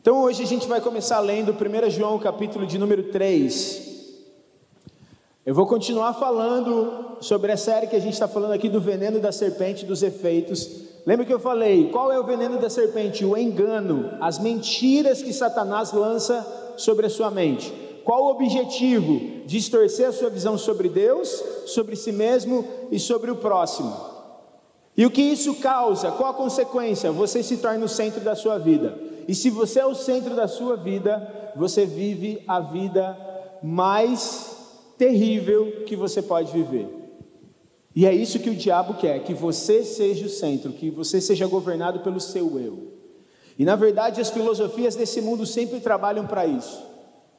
Então hoje a gente vai começar lendo 1 João capítulo de número 3. Eu vou continuar falando sobre a série que a gente está falando aqui do veneno da serpente, dos efeitos. Lembra que eu falei? Qual é o veneno da serpente? O engano, as mentiras que Satanás lança sobre a sua mente. Qual o objetivo? Distorcer a sua visão sobre Deus, sobre si mesmo e sobre o próximo. E o que isso causa? Qual a consequência? Você se torna o centro da sua vida. E se você é o centro da sua vida, você vive a vida mais terrível que você pode viver. E é isso que o diabo quer, que você seja o centro, que você seja governado pelo seu eu. E na verdade as filosofias desse mundo sempre trabalham para isso.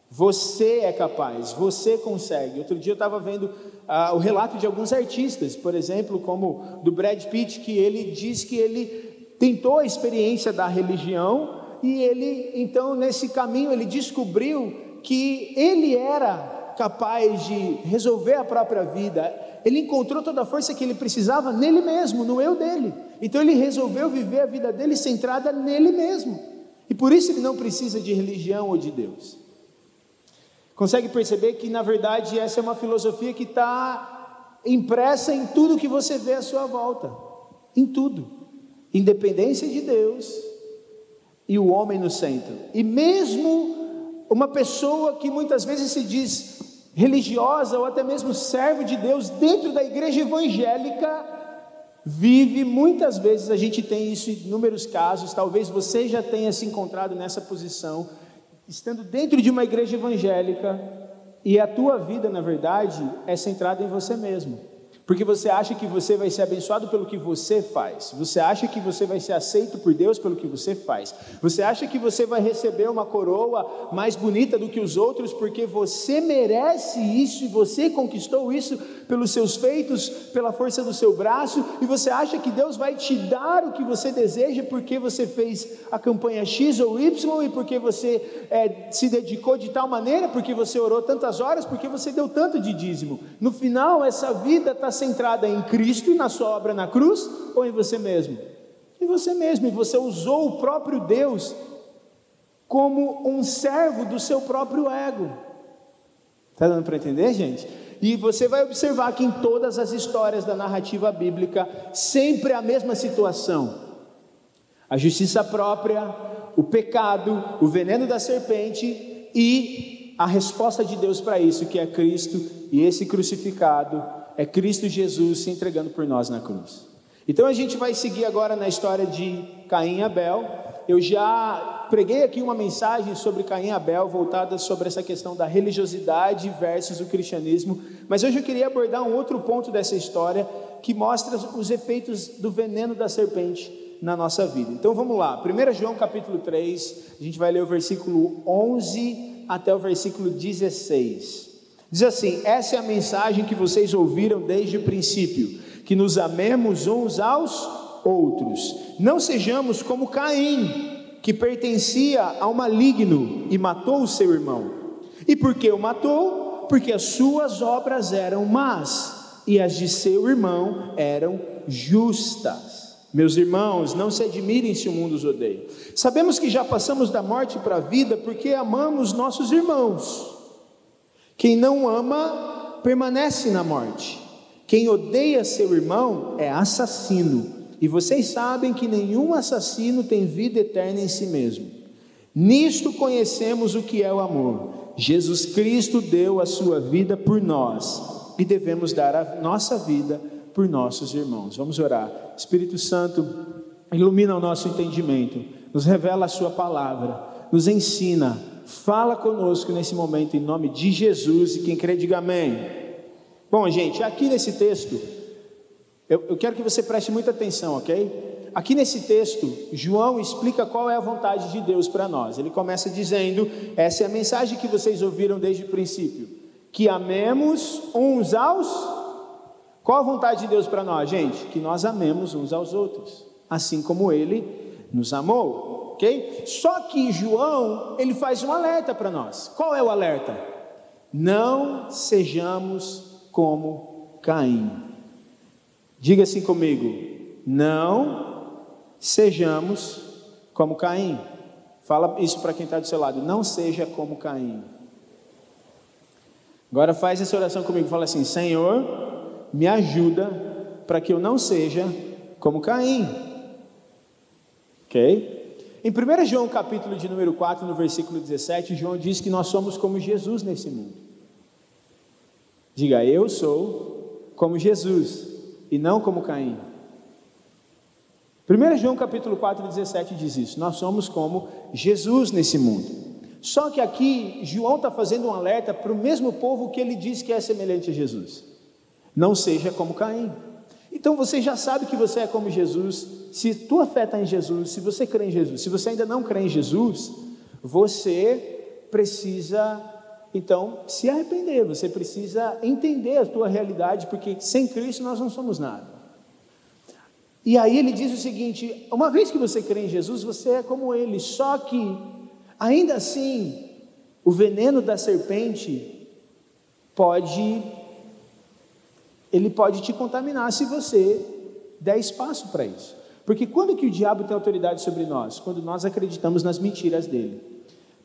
Você é capaz, você consegue. Outro dia eu estava vendo uh, o relato de alguns artistas, por exemplo, como do Brad Pitt, que ele diz que ele tentou a experiência da religião e ele, então, nesse caminho, ele descobriu que ele era capaz de resolver a própria vida. Ele encontrou toda a força que ele precisava nele mesmo, no eu dele. Então ele resolveu viver a vida dele centrada nele mesmo. E por isso ele não precisa de religião ou de Deus. Consegue perceber que, na verdade, essa é uma filosofia que está impressa em tudo que você vê à sua volta. Em tudo. Independência de Deus, e o homem no centro. E mesmo uma pessoa que muitas vezes se diz religiosa ou até mesmo servo de Deus dentro da igreja evangélica, vive muitas vezes, a gente tem isso em inúmeros casos, talvez você já tenha se encontrado nessa posição, estando dentro de uma igreja evangélica, e a tua vida, na verdade, é centrada em você mesmo. Porque você acha que você vai ser abençoado pelo que você faz. Você acha que você vai ser aceito por Deus pelo que você faz. Você acha que você vai receber uma coroa mais bonita do que os outros porque você merece isso e você conquistou isso pelos seus feitos, pela força do seu braço. E você acha que Deus vai te dar o que você deseja porque você fez a campanha X ou Y e porque você é, se dedicou de tal maneira, porque você orou tantas horas, porque você deu tanto de dízimo. No final, essa vida está centrada em Cristo e na sua obra na cruz ou em você mesmo? Em você mesmo, e você usou o próprio Deus como um servo do seu próprio ego. Está dando para entender, gente? E você vai observar que em todas as histórias da narrativa bíblica, sempre a mesma situação: a justiça própria, o pecado, o veneno da serpente e a resposta de Deus para isso, que é Cristo e esse crucificado é Cristo Jesus se entregando por nós na cruz. Então a gente vai seguir agora na história de Caim e Abel. Eu já preguei aqui uma mensagem sobre Caim e Abel, voltada sobre essa questão da religiosidade versus o cristianismo, mas hoje eu queria abordar um outro ponto dessa história que mostra os efeitos do veneno da serpente na nossa vida. Então vamos lá, 1 João capítulo 3, a gente vai ler o versículo 11 até o versículo 16. Diz assim: essa é a mensagem que vocês ouviram desde o princípio, que nos amemos uns aos outros. Não sejamos como Caim, que pertencia ao maligno e matou o seu irmão. E por que o matou? Porque as suas obras eram más e as de seu irmão eram justas. Meus irmãos, não se admirem se o mundo os odeia. Sabemos que já passamos da morte para a vida porque amamos nossos irmãos. Quem não ama permanece na morte. Quem odeia seu irmão é assassino. E vocês sabem que nenhum assassino tem vida eterna em si mesmo. Nisto conhecemos o que é o amor. Jesus Cristo deu a sua vida por nós e devemos dar a nossa vida por nossos irmãos. Vamos orar. Espírito Santo, ilumina o nosso entendimento, nos revela a Sua palavra, nos ensina Fala conosco nesse momento, em nome de Jesus, e quem crê, diga amém. Bom, gente, aqui nesse texto, eu, eu quero que você preste muita atenção, ok? Aqui nesse texto, João explica qual é a vontade de Deus para nós. Ele começa dizendo: essa é a mensagem que vocês ouviram desde o princípio, que amemos uns aos. Qual a vontade de Deus para nós, gente? Que nós amemos uns aos outros, assim como Ele nos amou ok? Só que João, ele faz um alerta para nós. Qual é o alerta? Não sejamos como Caim. Diga assim comigo: não sejamos como Caim. Fala isso para quem está do seu lado. Não seja como Caim. Agora faz essa oração comigo. Fala assim: Senhor, me ajuda para que eu não seja como Caim. Ok? Em 1 João, capítulo de número 4, no versículo 17, João diz que nós somos como Jesus nesse mundo. Diga, eu sou como Jesus e não como Caim. 1 João capítulo 4, 17 diz isso. Nós somos como Jesus nesse mundo. Só que aqui João está fazendo um alerta para o mesmo povo que ele diz que é semelhante a Jesus. Não seja como Caim. Então você já sabe que você é como Jesus. Se tua fé está em Jesus, se você crê em Jesus, se você ainda não crê em Jesus, você precisa então se arrepender, você precisa entender a tua realidade, porque sem Cristo nós não somos nada. E aí ele diz o seguinte: uma vez que você crê em Jesus, você é como ele, só que, ainda assim, o veneno da serpente pode, ele pode te contaminar se você der espaço para isso. Porque quando que o diabo tem autoridade sobre nós? Quando nós acreditamos nas mentiras dele.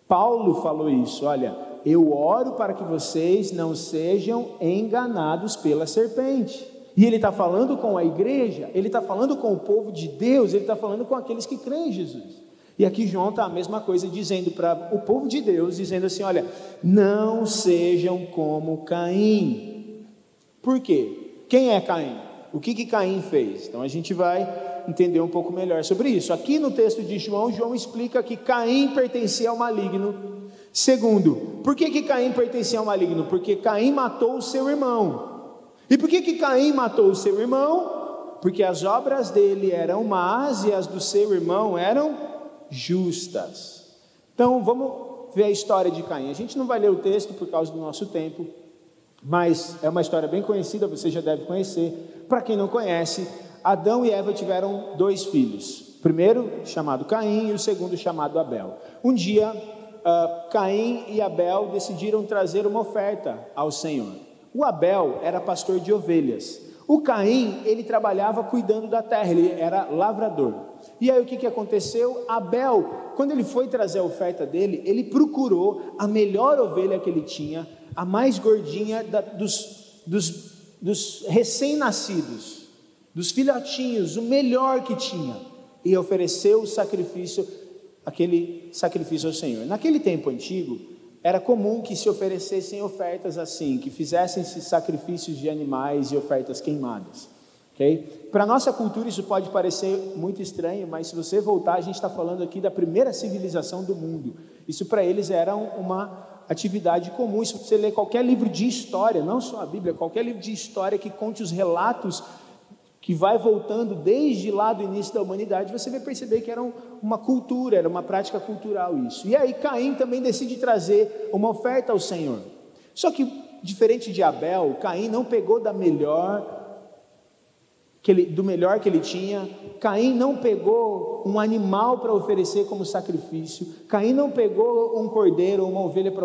Paulo falou isso, olha, eu oro para que vocês não sejam enganados pela serpente. E ele está falando com a igreja, ele está falando com o povo de Deus, ele está falando com aqueles que creem em Jesus. E aqui João está a mesma coisa, dizendo para o povo de Deus, dizendo assim: olha, não sejam como Caim. Por quê? Quem é Caim? O que, que Caim fez? Então a gente vai entender um pouco melhor sobre isso. Aqui no texto de João, João explica que Caim pertencia ao maligno. Segundo, por que, que Caim pertencia ao maligno? Porque Caim matou o seu irmão. E por que, que Caim matou o seu irmão? Porque as obras dele eram más e as do seu irmão eram justas. Então vamos ver a história de Caim. A gente não vai ler o texto por causa do nosso tempo, mas é uma história bem conhecida, você já deve conhecer. Para quem não conhece, Adão e Eva tiveram dois filhos. O primeiro chamado Caim e o segundo chamado Abel. Um dia, uh, Caim e Abel decidiram trazer uma oferta ao Senhor. O Abel era pastor de ovelhas. O Caim, ele trabalhava cuidando da terra, ele era lavrador. E aí o que, que aconteceu? Abel, quando ele foi trazer a oferta dele, ele procurou a melhor ovelha que ele tinha, a mais gordinha da, dos, dos, dos recém-nascidos, dos filhotinhos, o melhor que tinha, e ofereceu o sacrifício, aquele sacrifício ao Senhor. Naquele tempo antigo, era comum que se oferecessem ofertas assim, que fizessem-se sacrifícios de animais e ofertas queimadas. Okay? Para a nossa cultura isso pode parecer muito estranho, mas se você voltar, a gente está falando aqui da primeira civilização do mundo. Isso para eles era uma atividade comum. Se você ler qualquer livro de história, não só a Bíblia, qualquer livro de história que conte os relatos que vai voltando desde lá do início da humanidade, você vai perceber que era uma cultura, era uma prática cultural isso. E aí Caim também decide trazer uma oferta ao Senhor. Só que, diferente de Abel, Caim não pegou da melhor que ele, do melhor que ele tinha. Caim não pegou um animal para oferecer como sacrifício. Caim não pegou um cordeiro ou uma ovelha para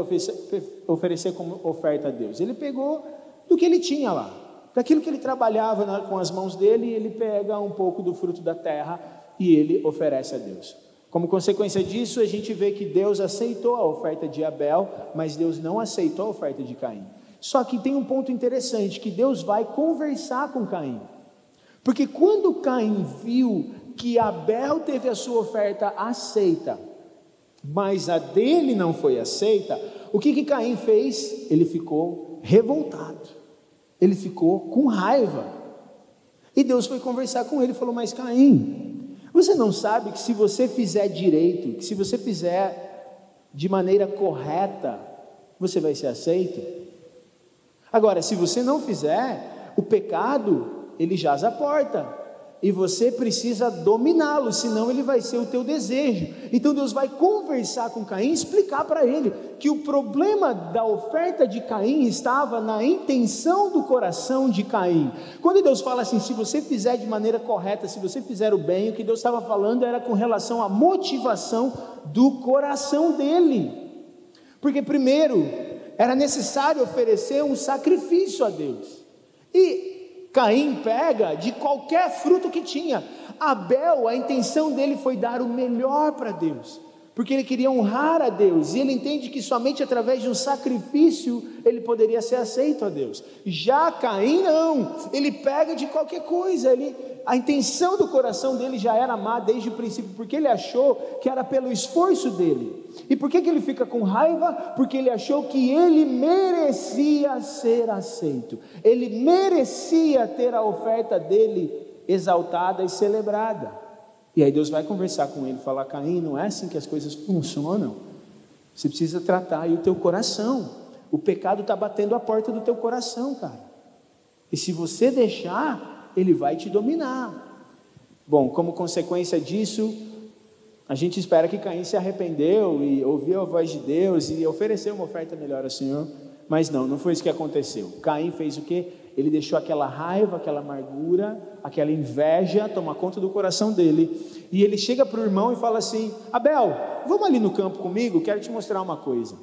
oferecer, como oferta a Deus. Ele pegou do que ele tinha lá daquilo que ele trabalhava com as mãos dele, ele pega um pouco do fruto da terra e ele oferece a Deus. Como consequência disso, a gente vê que Deus aceitou a oferta de Abel, mas Deus não aceitou a oferta de Caim. Só que tem um ponto interessante, que Deus vai conversar com Caim. Porque quando Caim viu que Abel teve a sua oferta aceita, mas a dele não foi aceita, o que, que Caim fez? Ele ficou revoltado. Ele ficou com raiva. E Deus foi conversar com ele e falou: Mas Caim, você não sabe que se você fizer direito, que se você fizer de maneira correta, você vai ser aceito? Agora, se você não fizer, o pecado, ele jaz à porta e você precisa dominá-lo, senão ele vai ser o teu desejo. Então Deus vai conversar com Caim, explicar para ele que o problema da oferta de Caim estava na intenção do coração de Caim. Quando Deus fala assim, se você fizer de maneira correta, se você fizer o bem, o que Deus estava falando era com relação à motivação do coração dele. Porque primeiro era necessário oferecer um sacrifício a Deus. E Caim pega de qualquer fruto que tinha. Abel, a intenção dele foi dar o melhor para Deus. Porque ele queria honrar a Deus, e ele entende que somente através de um sacrifício ele poderia ser aceito a Deus. Já Caim não, ele pega de qualquer coisa, ele, a intenção do coração dele já era amar desde o princípio, porque ele achou que era pelo esforço dele. E por que, que ele fica com raiva? Porque ele achou que ele merecia ser aceito, ele merecia ter a oferta dele exaltada e celebrada. E aí Deus vai conversar com ele, falar: Caim, não é assim que as coisas funcionam. Você precisa tratar aí o teu coração. O pecado está batendo a porta do teu coração, cara. E se você deixar, ele vai te dominar. Bom, como consequência disso, a gente espera que Caim se arrependeu e ouviu a voz de Deus e ofereceu uma oferta melhor ao Senhor. Mas não, não foi isso que aconteceu. Caim fez o que? Ele deixou aquela raiva, aquela amargura, aquela inveja tomar conta do coração dele. E ele chega para o irmão e fala assim: Abel, vamos ali no campo comigo, quero te mostrar uma coisa.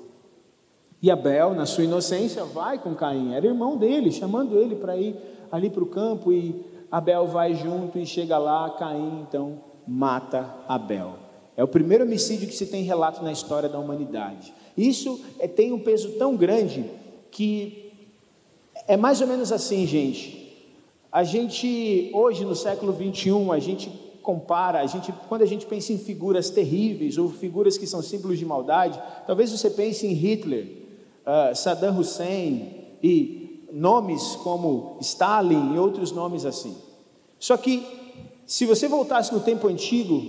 E Abel, na sua inocência, vai com Caim, era irmão dele, chamando ele para ir ali para o campo. E Abel vai junto e chega lá, Caim então mata Abel. É o primeiro homicídio que se tem relato na história da humanidade. Isso é, tem um peso tão grande que é mais ou menos assim, gente. A gente, hoje no século 21, a gente compara, a gente, quando a gente pensa em figuras terríveis ou figuras que são símbolos de maldade, talvez você pense em Hitler, uh, Saddam Hussein e nomes como Stalin e outros nomes assim. Só que, se você voltasse no tempo antigo,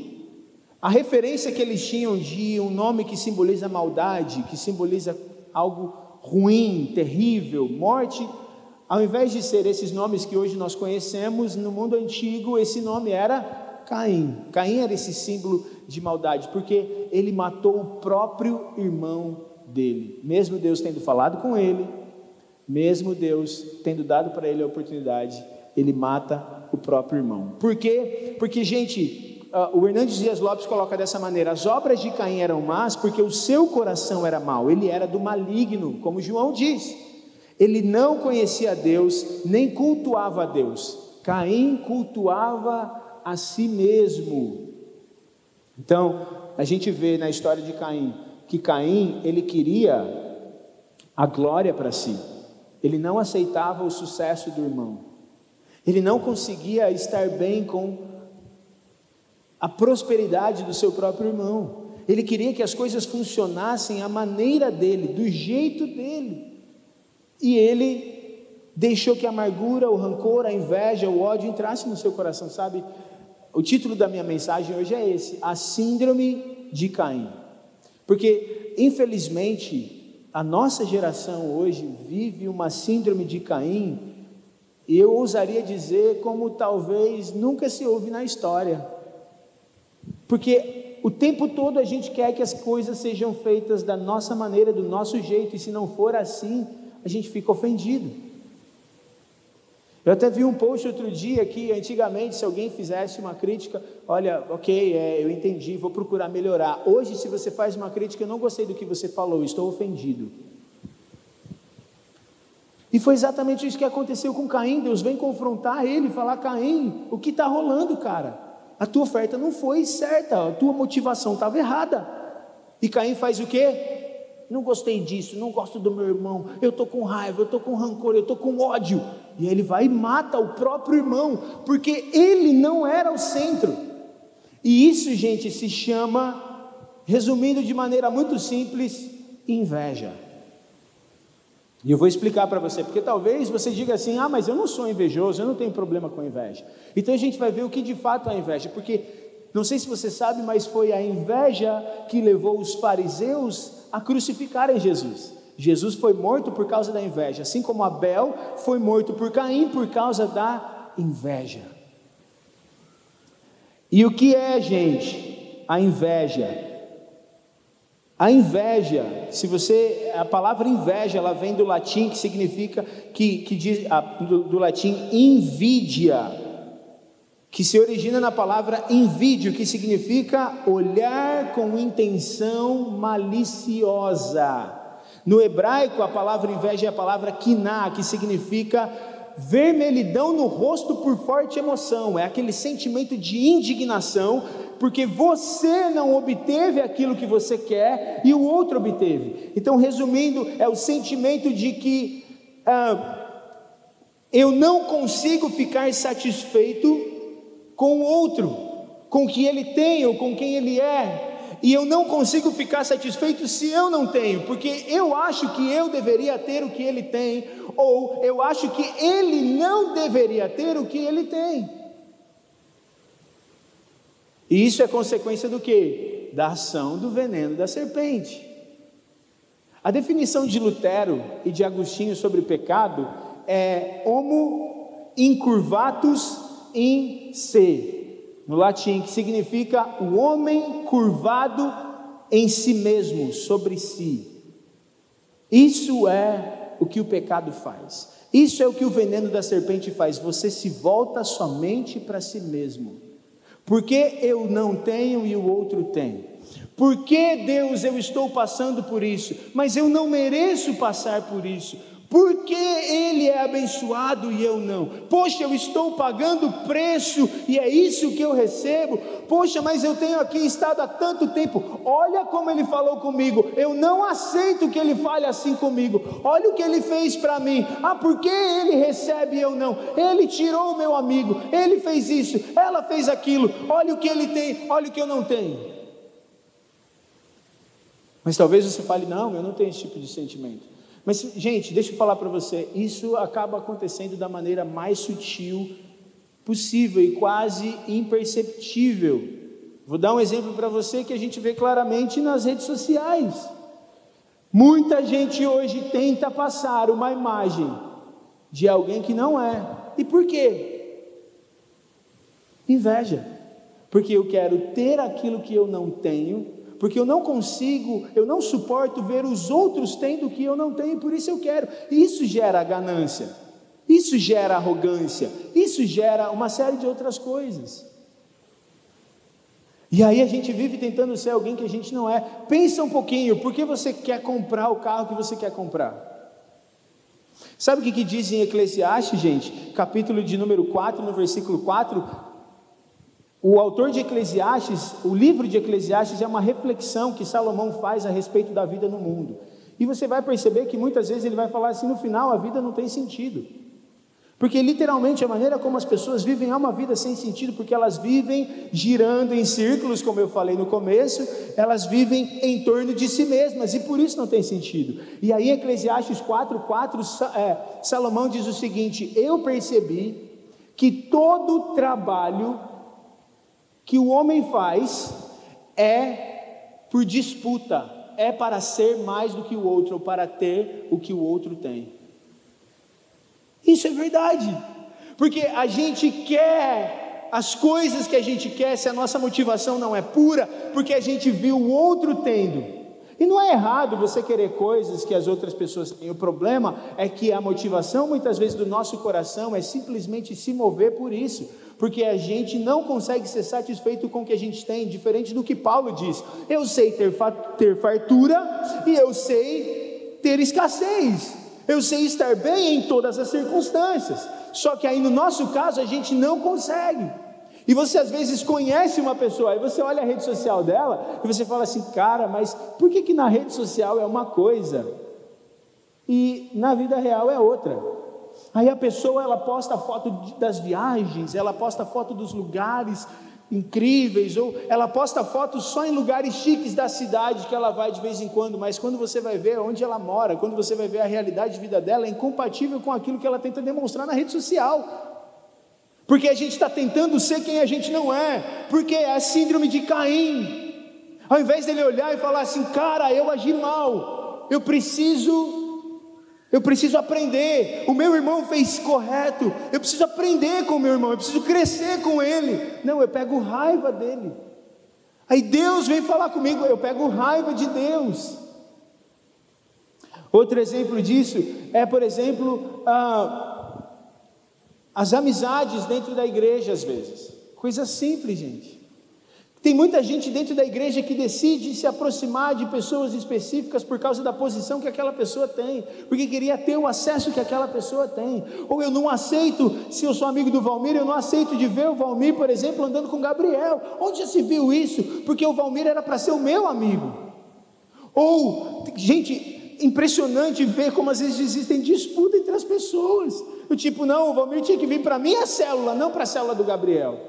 a referência que eles tinham de um nome que simboliza maldade, que simboliza algo ruim, terrível, morte, ao invés de ser esses nomes que hoje nós conhecemos, no mundo antigo esse nome era Caim. Caim era esse símbolo de maldade, porque ele matou o próprio irmão dele, mesmo Deus tendo falado com ele, mesmo Deus tendo dado para ele a oportunidade, ele mata o próprio irmão. Por quê? Porque, gente, uh, o Hernandes Dias Lopes coloca dessa maneira: as obras de Caim eram más porque o seu coração era mau, ele era do maligno, como João diz. Ele não conhecia Deus, nem cultuava a Deus. Caim cultuava a si mesmo. Então, a gente vê na história de Caim que Caim, ele queria a glória para si. Ele não aceitava o sucesso do irmão. Ele não conseguia estar bem com a prosperidade do seu próprio irmão. Ele queria que as coisas funcionassem à maneira dele, do jeito dele. E ele deixou que a amargura, o rancor, a inveja, o ódio entrasse no seu coração, sabe? O título da minha mensagem hoje é esse: A Síndrome de Caim. Porque, infelizmente, a nossa geração hoje vive uma síndrome de Caim, e eu ousaria dizer como talvez nunca se ouve na história. Porque o tempo todo a gente quer que as coisas sejam feitas da nossa maneira, do nosso jeito, e se não for assim, a gente fica ofendido. Eu até vi um post outro dia que antigamente, se alguém fizesse uma crítica, olha, ok, é, eu entendi, vou procurar melhorar. Hoje, se você faz uma crítica, eu não gostei do que você falou, estou ofendido. E foi exatamente isso que aconteceu com Caim. Deus vem confrontar ele falar: Caim, o que está rolando, cara? A tua oferta não foi certa, a tua motivação estava errada. E Caim faz o quê? Não gostei disso, não gosto do meu irmão, eu estou com raiva, eu estou com rancor, eu estou com ódio. E ele vai e mata o próprio irmão, porque ele não era o centro. E isso, gente, se chama, resumindo de maneira muito simples, inveja. E eu vou explicar para você, porque talvez você diga assim: ah, mas eu não sou invejoso, eu não tenho problema com inveja. Então a gente vai ver o que de fato é inveja, porque não sei se você sabe, mas foi a inveja que levou os fariseus a crucificarem Jesus. Jesus foi morto por causa da inveja, assim como Abel foi morto por Caim por causa da inveja. E o que é, gente, a inveja? A inveja, se você, a palavra inveja, ela vem do latim que significa, que, que diz, do, do latim invidia, que se origina na palavra invídio, que significa olhar com intenção maliciosa. No hebraico, a palavra inveja é a palavra kiná, que significa vermelhidão no rosto por forte emoção, é aquele sentimento de indignação porque você não obteve aquilo que você quer e o outro obteve. Então, resumindo, é o sentimento de que ah, eu não consigo ficar satisfeito com o outro, com o que ele tem ou com quem ele é, e eu não consigo ficar satisfeito se eu não tenho, porque eu acho que eu deveria ter o que ele tem, ou eu acho que ele não deveria ter o que ele tem. E isso é consequência do que? Da ação do veneno da serpente. A definição de Lutero e de Agostinho sobre pecado é homo incurvatus in se, no latim, que significa o homem curvado em si mesmo, sobre si. Isso é o que o pecado faz. Isso é o que o veneno da serpente faz. Você se volta somente para si mesmo. Porque eu não tenho e o outro tem. Por que Deus eu estou passando por isso? Mas eu não mereço passar por isso. Por que ele é abençoado e eu não? Poxa, eu estou pagando preço e é isso que eu recebo. Poxa, mas eu tenho aqui estado há tanto tempo. Olha como ele falou comigo. Eu não aceito que ele fale assim comigo. Olha o que ele fez para mim. Ah, por que ele recebe e eu não? Ele tirou o meu amigo. Ele fez isso. Ela fez aquilo. Olha o que ele tem. Olha o que eu não tenho. Mas talvez você fale: não, eu não tenho esse tipo de sentimento. Mas, gente, deixa eu falar para você, isso acaba acontecendo da maneira mais sutil possível e quase imperceptível. Vou dar um exemplo para você que a gente vê claramente nas redes sociais. Muita gente hoje tenta passar uma imagem de alguém que não é. E por quê? Inveja. Porque eu quero ter aquilo que eu não tenho porque eu não consigo, eu não suporto ver os outros tendo o que eu não tenho, por isso eu quero. Isso gera ganância, isso gera arrogância, isso gera uma série de outras coisas. E aí a gente vive tentando ser alguém que a gente não é. Pensa um pouquinho, por que você quer comprar o carro que você quer comprar? Sabe o que, que diz em Eclesiastes, gente? Capítulo de número 4, no versículo 4, o autor de Eclesiastes, o livro de Eclesiastes é uma reflexão que Salomão faz a respeito da vida no mundo. E você vai perceber que muitas vezes ele vai falar assim: no final a vida não tem sentido. Porque literalmente a maneira como as pessoas vivem é uma vida sem sentido, porque elas vivem girando em círculos, como eu falei no começo, elas vivem em torno de si mesmas e por isso não tem sentido. E aí, Eclesiastes 4, 4, é, Salomão diz o seguinte: Eu percebi que todo trabalho que o homem faz é por disputa, é para ser mais do que o outro, ou para ter o que o outro tem. Isso é verdade, porque a gente quer as coisas que a gente quer, se a nossa motivação não é pura, porque a gente viu o outro tendo. E não é errado você querer coisas que as outras pessoas têm. O problema é que a motivação, muitas vezes, do nosso coração é simplesmente se mover por isso porque a gente não consegue ser satisfeito com o que a gente tem, diferente do que Paulo diz. Eu sei ter, ter fartura e eu sei ter escassez. Eu sei estar bem em todas as circunstâncias. Só que aí no nosso caso a gente não consegue. E você às vezes conhece uma pessoa, aí você olha a rede social dela e você fala assim, cara, mas por que, que na rede social é uma coisa e na vida real é outra? Aí a pessoa ela posta foto das viagens, ela posta foto dos lugares incríveis, ou ela posta fotos só em lugares chiques da cidade que ela vai de vez em quando, mas quando você vai ver onde ela mora, quando você vai ver a realidade de vida dela, é incompatível com aquilo que ela tenta demonstrar na rede social. Porque a gente está tentando ser quem a gente não é, porque é a síndrome de Caim. Ao invés dele olhar e falar assim, cara, eu agi mal, eu preciso eu preciso aprender. O meu irmão fez correto. Eu preciso aprender com o meu irmão. Eu preciso crescer com ele. Não, eu pego raiva dele. Aí Deus vem falar comigo. Eu pego raiva de Deus. Outro exemplo disso é, por exemplo, as amizades dentro da igreja, às vezes. Coisa simples, gente. Tem muita gente dentro da igreja que decide se aproximar de pessoas específicas por causa da posição que aquela pessoa tem, porque queria ter o acesso que aquela pessoa tem. Ou eu não aceito, se eu sou amigo do Valmir, eu não aceito de ver o Valmir, por exemplo, andando com Gabriel. Onde já se viu isso? Porque o Valmir era para ser o meu amigo. Ou, gente, impressionante ver como às vezes existem disputa entre as pessoas. O tipo, não, o Valmir tinha que vir para a minha célula, não para a célula do Gabriel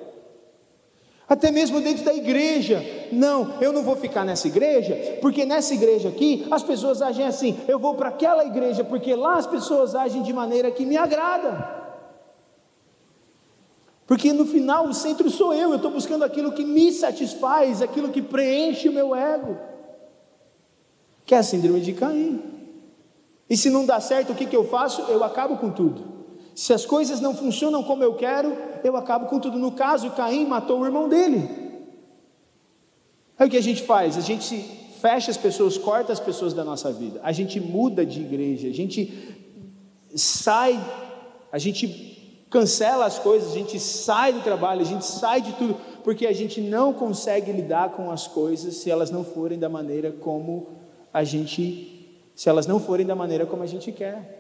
até mesmo dentro da igreja. Não, eu não vou ficar nessa igreja, porque nessa igreja aqui as pessoas agem assim. Eu vou para aquela igreja, porque lá as pessoas agem de maneira que me agrada. Porque no final o centro sou eu, eu estou buscando aquilo que me satisfaz, aquilo que preenche o meu ego. Que é a síndrome de Caim. E se não dá certo, o que, que eu faço? Eu acabo com tudo. Se as coisas não funcionam como eu quero, eu acabo com tudo. No caso, Caim matou o irmão dele. Aí o que a gente faz? A gente fecha as pessoas, corta as pessoas da nossa vida. A gente muda de igreja, a gente sai, a gente cancela as coisas, a gente sai do trabalho, a gente sai de tudo, porque a gente não consegue lidar com as coisas se elas não forem da maneira como a gente, se elas não forem da maneira como a gente quer.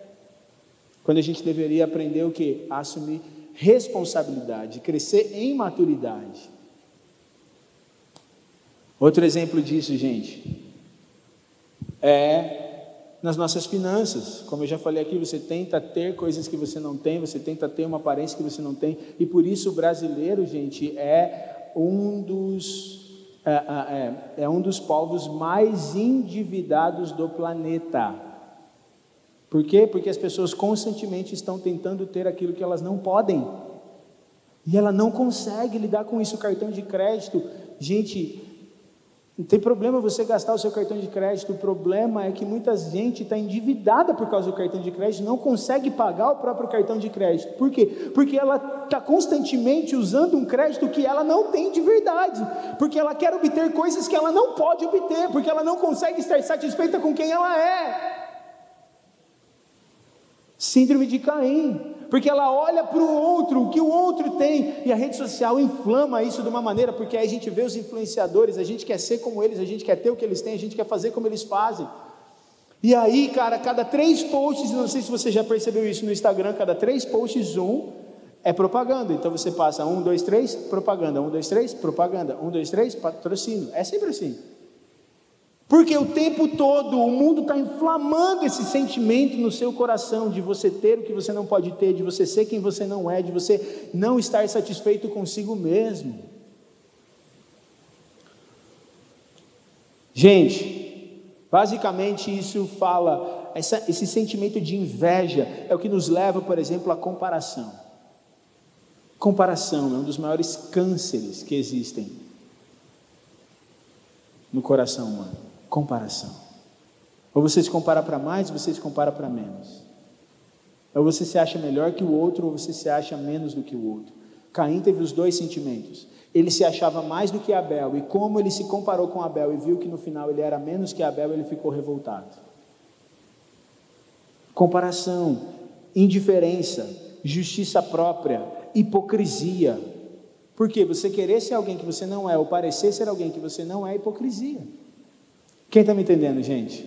Quando a gente deveria aprender o que? Assumir responsabilidade, crescer em maturidade. Outro exemplo disso, gente, é nas nossas finanças. Como eu já falei aqui, você tenta ter coisas que você não tem, você tenta ter uma aparência que você não tem, e por isso o brasileiro, gente, é um dos é, é, é um dos povos mais endividados do planeta. Por quê? Porque as pessoas constantemente estão tentando ter aquilo que elas não podem. E ela não consegue lidar com isso. O cartão de crédito, gente, não tem problema você gastar o seu cartão de crédito. O problema é que muita gente está endividada por causa do cartão de crédito, não consegue pagar o próprio cartão de crédito. Por quê? Porque ela está constantemente usando um crédito que ela não tem de verdade. Porque ela quer obter coisas que ela não pode obter. Porque ela não consegue estar satisfeita com quem ela é. Síndrome de Caim, porque ela olha para o outro, o que o outro tem, e a rede social inflama isso de uma maneira, porque aí a gente vê os influenciadores, a gente quer ser como eles, a gente quer ter o que eles têm, a gente quer fazer como eles fazem. E aí, cara, cada três posts, não sei se você já percebeu isso no Instagram, cada três posts, um é propaganda. Então você passa um, dois, três, propaganda, um, dois, três, propaganda, um, dois, três, patrocínio. É sempre assim. Porque o tempo todo o mundo está inflamando esse sentimento no seu coração de você ter o que você não pode ter, de você ser quem você não é, de você não estar satisfeito consigo mesmo. Gente, basicamente isso fala, essa, esse sentimento de inveja é o que nos leva, por exemplo, à comparação. Comparação é um dos maiores cânceres que existem no coração humano comparação. Ou você se compara para mais, ou você se compara para menos. Ou você se acha melhor que o outro, ou você se acha menos do que o outro. Caim teve os dois sentimentos. Ele se achava mais do que Abel, e como ele se comparou com Abel e viu que no final ele era menos que Abel, ele ficou revoltado. Comparação, indiferença, justiça própria, hipocrisia. Porque você querer ser alguém que você não é, ou parecer ser alguém que você não é, é hipocrisia. Quem está me entendendo, gente?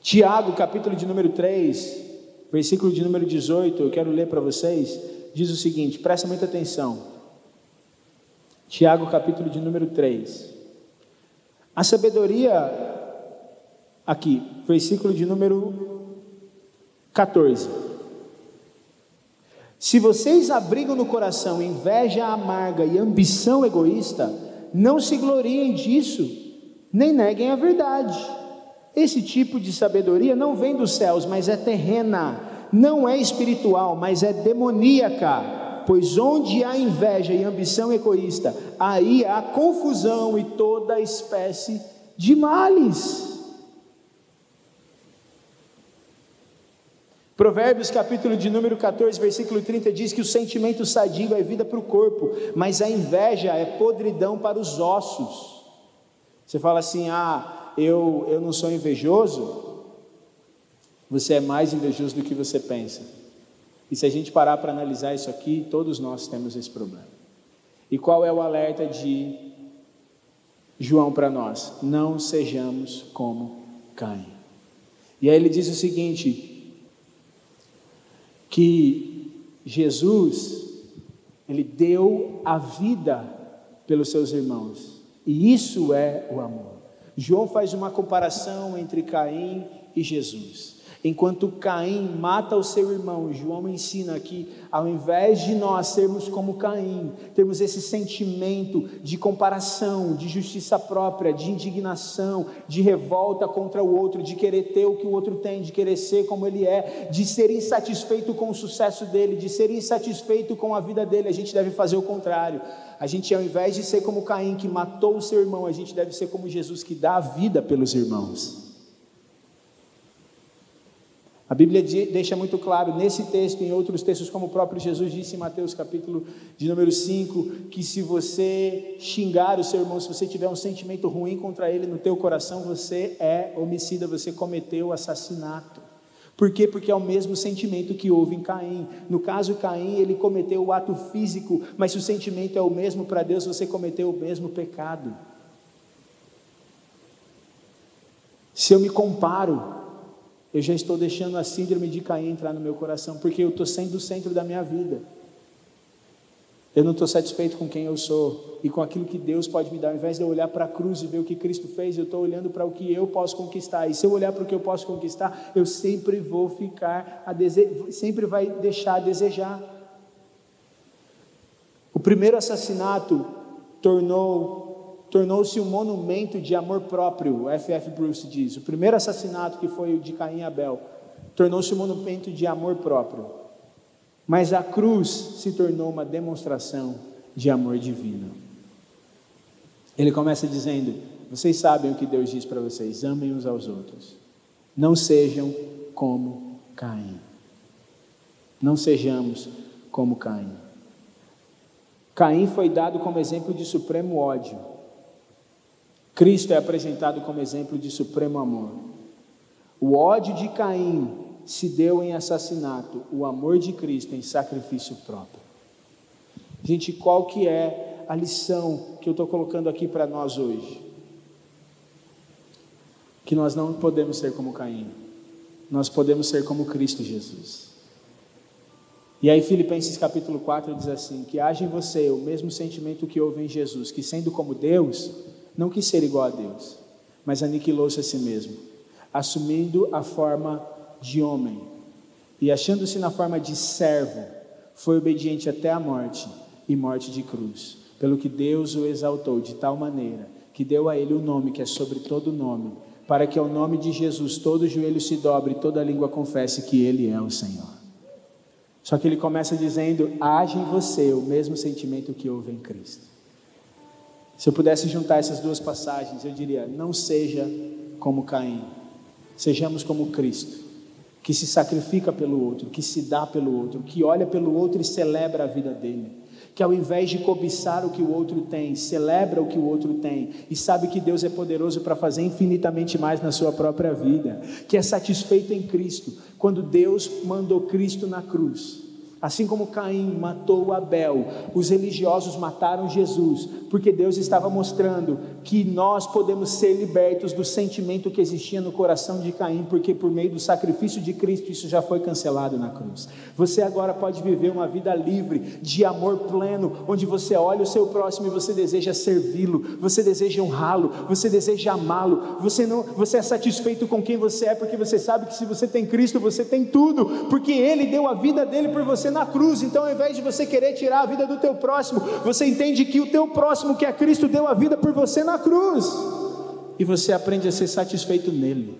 Tiago, capítulo de número 3, versículo de número 18, eu quero ler para vocês, diz o seguinte, presta muita atenção. Tiago, capítulo de número 3. A sabedoria, aqui, versículo de número 14. Se vocês abrigam no coração inveja amarga e ambição egoísta, não se gloriem disso, nem neguem a verdade. Esse tipo de sabedoria não vem dos céus, mas é terrena, não é espiritual, mas é demoníaca. Pois onde há inveja e ambição egoísta, aí há confusão e toda espécie de males. Provérbios capítulo de número 14, versículo 30 diz que o sentimento sadio é vida para o corpo, mas a inveja é podridão para os ossos. Você fala assim: ah, eu, eu não sou invejoso. Você é mais invejoso do que você pensa. E se a gente parar para analisar isso aqui, todos nós temos esse problema. E qual é o alerta de João para nós? Não sejamos como Caim. E aí ele diz o seguinte: que Jesus, ele deu a vida pelos seus irmãos, e isso é o amor. João faz uma comparação entre Caim e Jesus. Enquanto Caim mata o seu irmão, João ensina que, ao invés de nós sermos como Caim, termos esse sentimento de comparação, de justiça própria, de indignação, de revolta contra o outro, de querer ter o que o outro tem, de querer ser como ele é, de ser insatisfeito com o sucesso dele, de ser insatisfeito com a vida dele, a gente deve fazer o contrário. A gente, ao invés de ser como Caim, que matou o seu irmão, a gente deve ser como Jesus, que dá a vida pelos irmãos. A Bíblia deixa muito claro nesse texto, em outros textos, como o próprio Jesus disse em Mateus capítulo de número 5, que se você xingar o seu irmão, se você tiver um sentimento ruim contra ele no teu coração, você é homicida, você cometeu assassinato. Por quê? Porque é o mesmo sentimento que houve em Caim. No caso, Caim, ele cometeu o ato físico, mas se o sentimento é o mesmo para Deus, você cometeu o mesmo pecado. Se eu me comparo eu já estou deixando a síndrome de Caim entrar no meu coração, porque eu estou sendo o centro da minha vida. Eu não estou satisfeito com quem eu sou e com aquilo que Deus pode me dar. Ao invés de eu olhar para a cruz e ver o que Cristo fez, eu estou olhando para o que eu posso conquistar. E se eu olhar para o que eu posso conquistar, eu sempre vou ficar a sempre vai deixar a desejar. O primeiro assassinato tornou tornou-se um monumento de amor próprio, F.F. Bruce diz. O primeiro assassinato, que foi o de Caim e Abel, tornou-se um monumento de amor próprio. Mas a cruz se tornou uma demonstração de amor divino. Ele começa dizendo: Vocês sabem o que Deus diz para vocês, amem uns aos outros. Não sejam como Caim. Não sejamos como Caim. Caim foi dado como exemplo de supremo ódio. Cristo é apresentado como exemplo de supremo amor. O ódio de Caim se deu em assassinato, o amor de Cristo em sacrifício próprio. Gente, qual que é a lição que eu estou colocando aqui para nós hoje? Que nós não podemos ser como Caim, nós podemos ser como Cristo Jesus. E aí Filipenses capítulo 4 diz assim, que haja em você o mesmo sentimento que houve em Jesus, que sendo como Deus, não quis ser igual a Deus, mas aniquilou-se a si mesmo, assumindo a forma de homem e achando-se na forma de servo, foi obediente até a morte e morte de cruz. Pelo que Deus o exaltou de tal maneira que deu a ele o nome que é sobre todo nome, para que ao nome de Jesus todo joelho se dobre e toda língua confesse que ele é o Senhor. Só que ele começa dizendo: age em você o mesmo sentimento que houve em Cristo. Se eu pudesse juntar essas duas passagens, eu diria: não seja como Caim, sejamos como Cristo, que se sacrifica pelo outro, que se dá pelo outro, que olha pelo outro e celebra a vida dele, que ao invés de cobiçar o que o outro tem, celebra o que o outro tem e sabe que Deus é poderoso para fazer infinitamente mais na sua própria vida, que é satisfeito em Cristo, quando Deus mandou Cristo na cruz Assim como Caim matou Abel, os religiosos mataram Jesus, porque Deus estava mostrando que nós podemos ser libertos do sentimento que existia no coração de Caim, porque por meio do sacrifício de Cristo isso já foi cancelado na cruz. Você agora pode viver uma vida livre, de amor pleno, onde você olha o seu próximo e você deseja servi-lo, você deseja honrá-lo, você deseja amá-lo, você não, você é satisfeito com quem você é, porque você sabe que se você tem Cristo, você tem tudo, porque ele deu a vida dele por você você na cruz. Então, ao invés de você querer tirar a vida do teu próximo, você entende que o teu próximo, que é Cristo, deu a vida por você na cruz. E você aprende a ser satisfeito nele.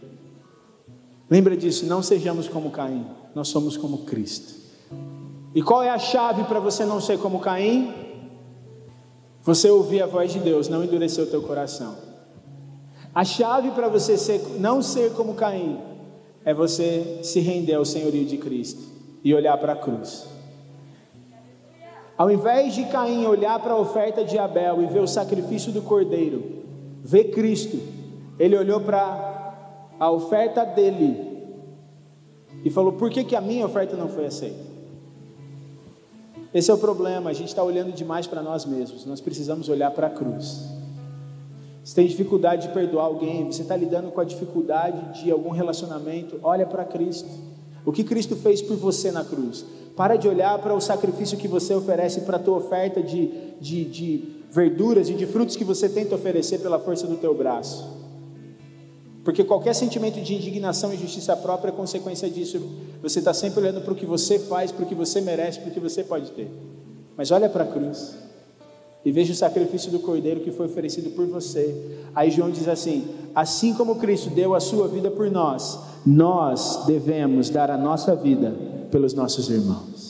Lembra disso, não sejamos como Caim, nós somos como Cristo. E qual é a chave para você não ser como Caim? Você ouvir a voz de Deus, não endurecer o teu coração. A chave para você ser, não ser como Caim é você se render ao senhorio de Cristo e olhar para a cruz. Ao invés de Caim olhar para a oferta de Abel e ver o sacrifício do cordeiro, ver Cristo, ele olhou para a oferta dele e falou: Por que, que a minha oferta não foi aceita? Esse é o problema, a gente está olhando demais para nós mesmos, nós precisamos olhar para a cruz. Você tem dificuldade de perdoar alguém, você está lidando com a dificuldade de algum relacionamento, olha para Cristo. O que Cristo fez por você na cruz. Para de olhar para o sacrifício que você oferece, para a tua oferta de, de, de verduras e de frutos que você tenta oferecer pela força do teu braço. Porque qualquer sentimento de indignação e justiça própria é consequência disso. Você está sempre olhando para o que você faz, para o que você merece, para o que você pode ter. Mas olha para a cruz e veja o sacrifício do cordeiro que foi oferecido por você. Aí João diz assim: assim como Cristo deu a sua vida por nós, nós devemos dar a nossa vida pelos nossos irmãos.